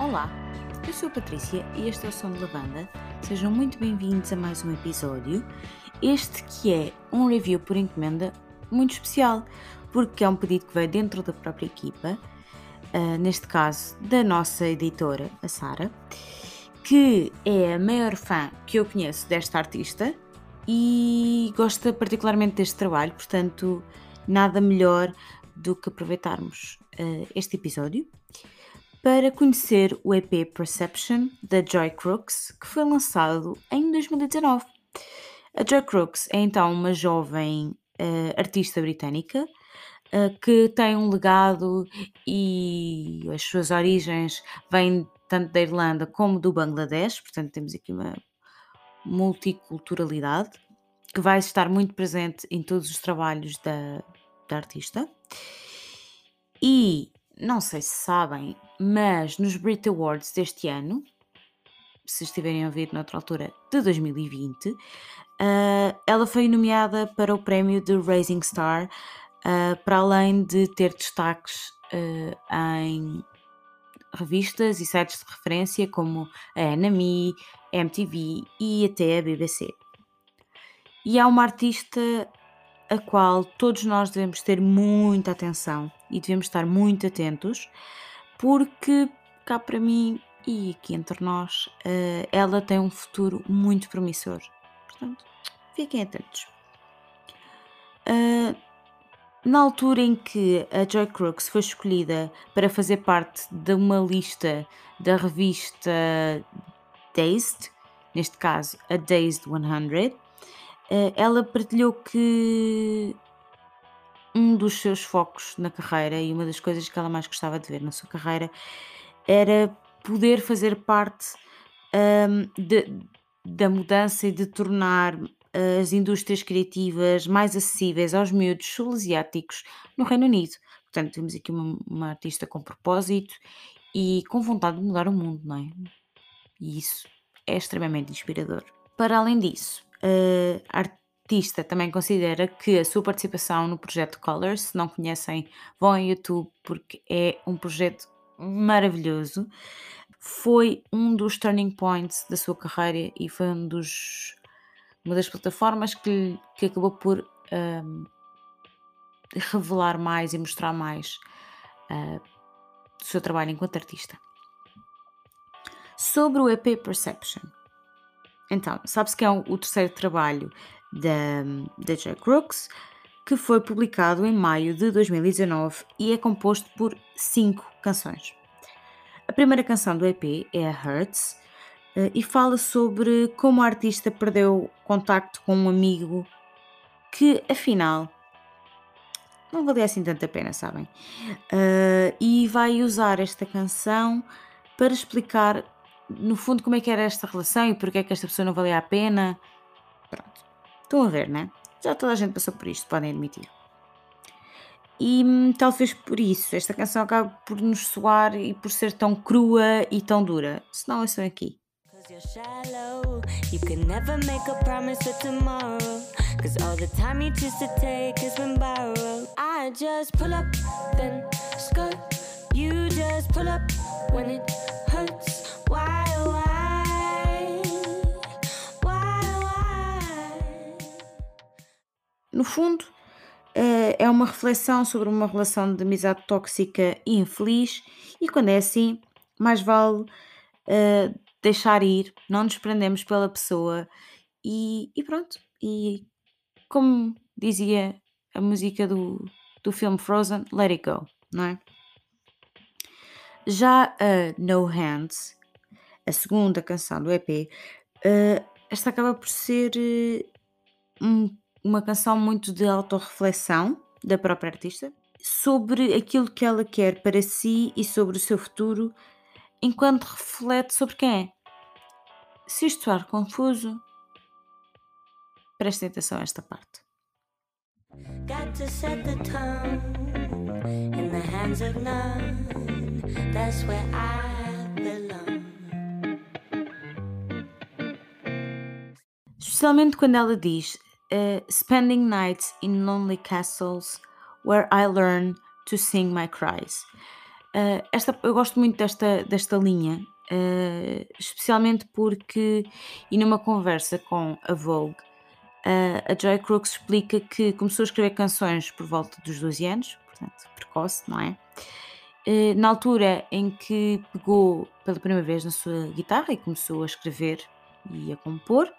Olá, eu sou a Patrícia e este é o Som de Lavanda. Sejam muito bem-vindos a mais um episódio. Este que é um review por encomenda muito especial, porque é um pedido que veio dentro da própria equipa, uh, neste caso da nossa editora, a Sara, que é a maior fã que eu conheço desta artista e gosta particularmente deste trabalho, portanto, nada melhor do que aproveitarmos uh, este episódio para conhecer o EP Perception da Joy Crooks, que foi lançado em 2019. A Joy Crooks é então uma jovem uh, artista britânica uh, que tem um legado e as suas origens vêm tanto da Irlanda como do Bangladesh, portanto temos aqui uma multiculturalidade que vai estar muito presente em todos os trabalhos da, da artista. E não sei se sabem, mas nos Brit Awards deste ano, se estiverem a ouvir noutra altura de 2020, uh, ela foi nomeada para o prémio de Rising Star, uh, para além de ter destaques uh, em revistas e sites de referência como a NME, a MTV e até a BBC. E é uma artista a qual todos nós devemos ter muita atenção e devemos estar muito atentos, porque cá para mim e aqui entre nós, uh, ela tem um futuro muito promissor. Portanto, fiquem atentos. Uh, na altura em que a Joy Crooks foi escolhida para fazer parte de uma lista da revista Dazed, neste caso a Dazed 100, eh, ela partilhou que um dos seus focos na carreira e uma das coisas que ela mais gostava de ver na sua carreira era poder fazer parte um, de, da mudança e de tornar as indústrias criativas mais acessíveis aos miúdos sul-asiáticos no Reino Unido. Portanto, temos aqui uma, uma, artista com propósito e com vontade de mudar o mundo, não é? E isso é extremamente inspirador. Para além disso, a artista também considera que a sua participação no projeto Colors, se não conhecem, vão ao YouTube porque é um projeto maravilhoso. Foi um dos turning points da sua carreira e foi um dos, uma das plataformas que, que acabou por um, revelar mais e mostrar mais uh, do seu trabalho enquanto artista. Sobre o EP Perception. Então, sabe-se que é o terceiro trabalho da, da Jack Crooks, que foi publicado em maio de 2019 e é composto por cinco canções. A primeira canção do EP é a Hurts eh, e fala sobre como a artista perdeu contacto com um amigo que, afinal, não valia assim tanta pena, sabem? Uh, e vai usar esta canção para explicar no fundo, como é que era esta relação e porque é que esta pessoa não valia a pena. Pronto. Estão a ver, né? Já toda a gente passou por isto, podem admitir. E hum, talvez por isso esta canção acabe por nos soar e por ser tão crua e tão dura. Se não, ouçam aqui. You can never make a promise of tomorrow. Cause all the time you choose to take has been borrowed. I just pull up, then skirt. You just pull up when it No fundo, eh, é uma reflexão sobre uma relação de amizade tóxica e infeliz, e quando é assim, mais vale uh, deixar ir, não nos prendemos pela pessoa e, e, pronto. E como dizia a música do, do filme Frozen, let it go, não é? Já a No Hands a segunda canção do EP, uh, eh, esta acaba por ser uh, um, uma canção muito de autorreflexão da própria artista sobre aquilo que ela quer para si e sobre o seu futuro, enquanto reflete sobre quem é. Se isto soar confuso, prestem atenção a esta parte. Got to set the tone in the hands of none. That's where I belong. Especialmente quando ela diz uh, Spending nights in lonely castles where I learn to sing my cries. Uh, esta, eu gosto muito desta, desta linha, uh, especialmente porque, e numa conversa com a Vogue, a Joy Crooks explica que começou a escrever canções por volta dos 12 anos, portanto, precoce, não é? na altura em que pegou pela primeira vez na sua guitarra e começou a escrever e a compor,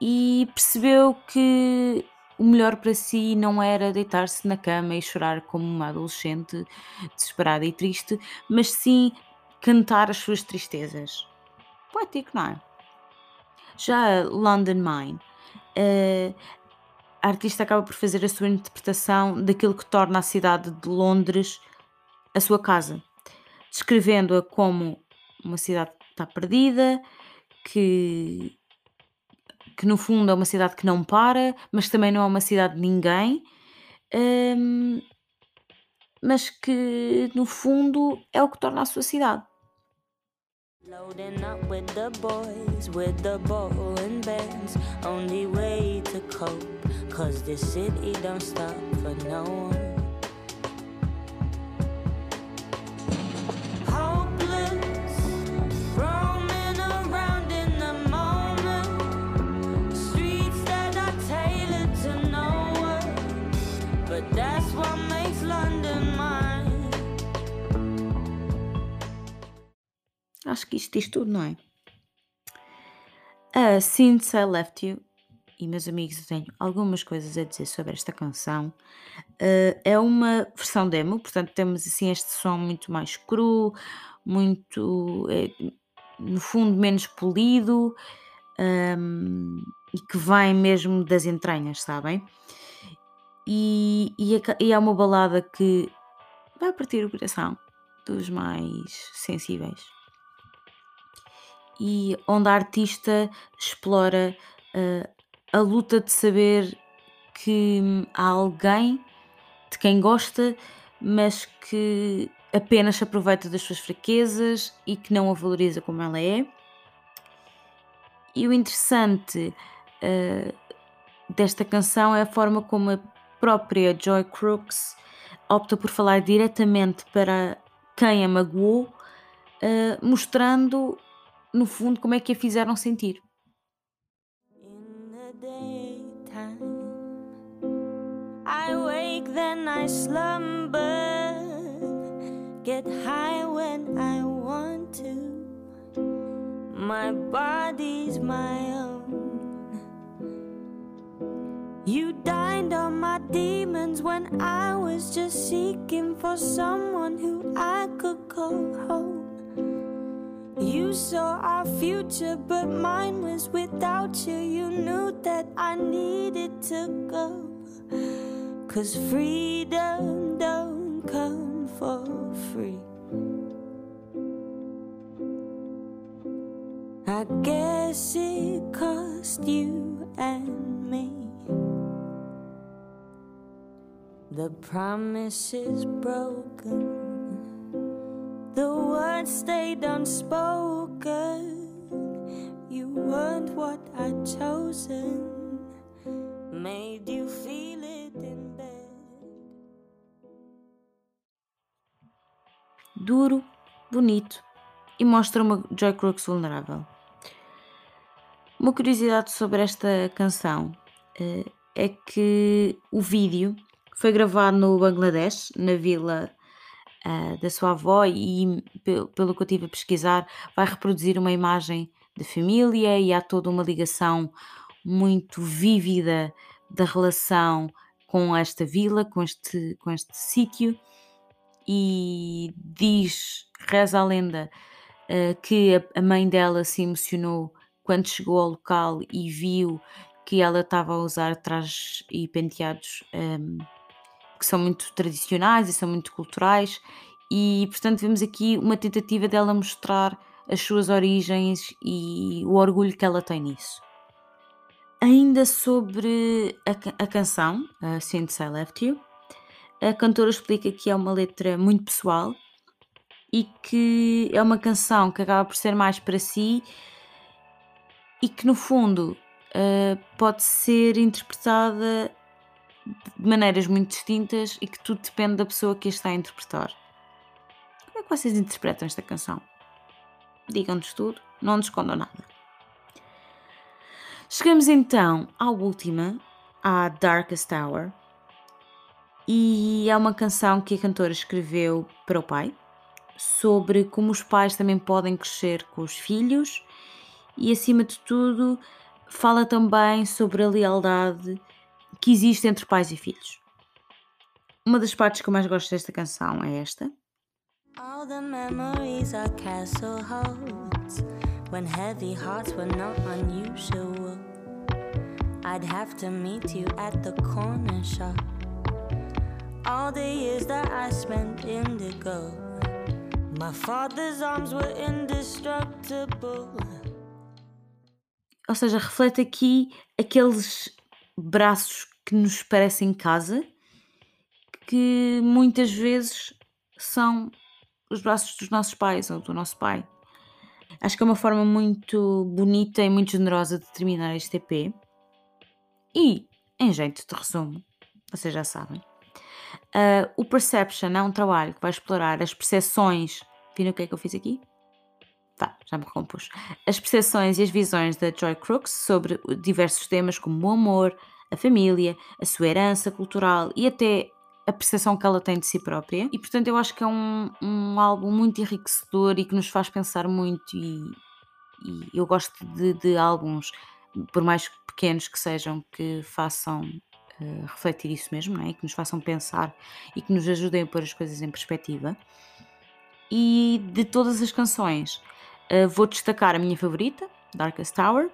e percebeu que o melhor para si não era deitar-se na cama e chorar como uma adolescente desesperada e triste, mas sim cantar as suas tristezas. Poético, não é? Já London Mine, eh, a artista acaba por fazer a sua interpretação daquilo que torna a cidade de Londres a sua casa, descrevendo-a como uma cidade que está perdida, que que no fundo é uma cidade que não para, mas também não é uma cidade de ninguém, hum, mas que no fundo é o que torna a sua cidade. Loading up with the boys, with the bowling bands. Only way to cope, cause this city don't stop for no Acho que isto diz tudo, não é? Uh, Since I Left You, e meus amigos, eu tenho algumas coisas a dizer sobre esta canção. Uh, é uma versão demo, portanto, temos assim este som muito mais cru, muito, é, no fundo, menos polido um, e que vem mesmo das entranhas, sabem? E, e, é, e é uma balada que vai partir o coração dos mais sensíveis e onde a artista explora uh, a luta de saber que há alguém de quem gosta, mas que apenas se aproveita das suas fraquezas e que não a valoriza como ela é. E o interessante uh, desta canção é a forma como a própria Joy Crooks opta por falar diretamente para quem a magoou, uh, mostrando no fundo, como é que a fizeram sentir. I wake, then I slumber. Get high when I want to. My body's my own. You dined on my demons when I was just seeking for someone who I could call home. You saw our future, but mine was without you. You knew that I needed to go. Cause freedom don't come for free. I guess it cost you and me. The promise is broken. The words stayed unspoken. You weren't what I'd chosen. Made you feel it in bed. Duro, bonito e mostra uma Joy Crooks vulnerável. Uma curiosidade sobre esta canção uh, é que o vídeo foi gravado no Bangladesh, na vila uh, da sua avó e, pelo que eu tive a pesquisar, vai reproduzir uma imagem de família e há toda uma ligação muito vívida da relação com esta vila, com este, com este sítio. E diz, reza a lenda, uh, que a, mãe dela se emocionou quando chegou ao local e viu que ela estava a usar trajes e penteados um, que são muito tradicionais e são muito culturais, e portanto vemos aqui uma tentativa dela mostrar as suas origens e o orgulho que ela tem nisso. Ainda sobre a, a canção, a Since I Left You, a cantora explica que é uma letra muito pessoal e que é uma canção que acaba por ser mais para si e que no fundo uh, pode ser interpretada de maneiras muito distintas e que tudo depende da pessoa que está a interpretar. que vocês interpretam esta canção? Digam-nos tudo, não nos escondam nada. Chegamos então à última, à Darkest Hour, e é uma canção que a cantora escreveu para o pai, sobre como os pais também podem crescer com os filhos e, acima de tudo, fala também sobre a lealdade que existe entre pais e filhos. Uma das partes que eu mais gosto desta canção é esta. All the memories our castle holds when heavy hearts were not unusual. I'd have to meet you at the corner shop. All the years that I spent indigo. My father's arms were indestructible. Ou seja, reflete aqui aqueles braços que nos parecem casa, que muitas vezes são os braços dos nossos pais ou do nosso pai. Acho que é uma forma muito bonita e muito generosa de terminar este EP. E, em jeito de resumo, vocês já sabem, uh, o Perception é um trabalho que vai explorar as percepções. Viram o que é que eu fiz aqui? Tá, já me recompus. As percepções e as visões da Joy Crooks sobre diversos temas como o amor, a família, a sua herança cultural e até a percepção que ela tem de si própria. E portanto eu acho que é um, um álbum muito enriquecedor e que nos faz pensar muito e, e eu gosto de, de, álbuns, por mais pequenos que sejam, que façam uh, refletir isso mesmo, não é? que nos façam pensar e que nos ajudem a pôr as coisas em perspectiva. E de todas as canções, uh, vou destacar a minha favorita, Darkest Tower,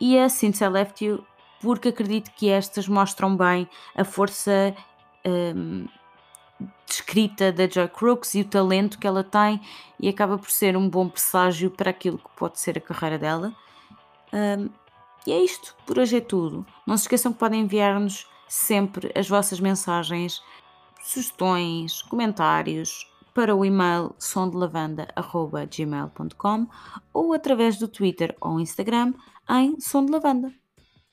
e a Since I Left You, porque acredito que estas mostram bem a força um, descrita da Joy Crooks e o talento que ela tem e acaba por ser um bom presságio para aquilo que pode ser a carreira dela. Um, e é isto, por hoje é tudo. Não se esqueçam que podem enviar-nos sempre as vossas mensagens, sugestões, comentários para o e-mail sondelavanda.gmail.com ou através do Twitter ou Instagram em de Lavanda.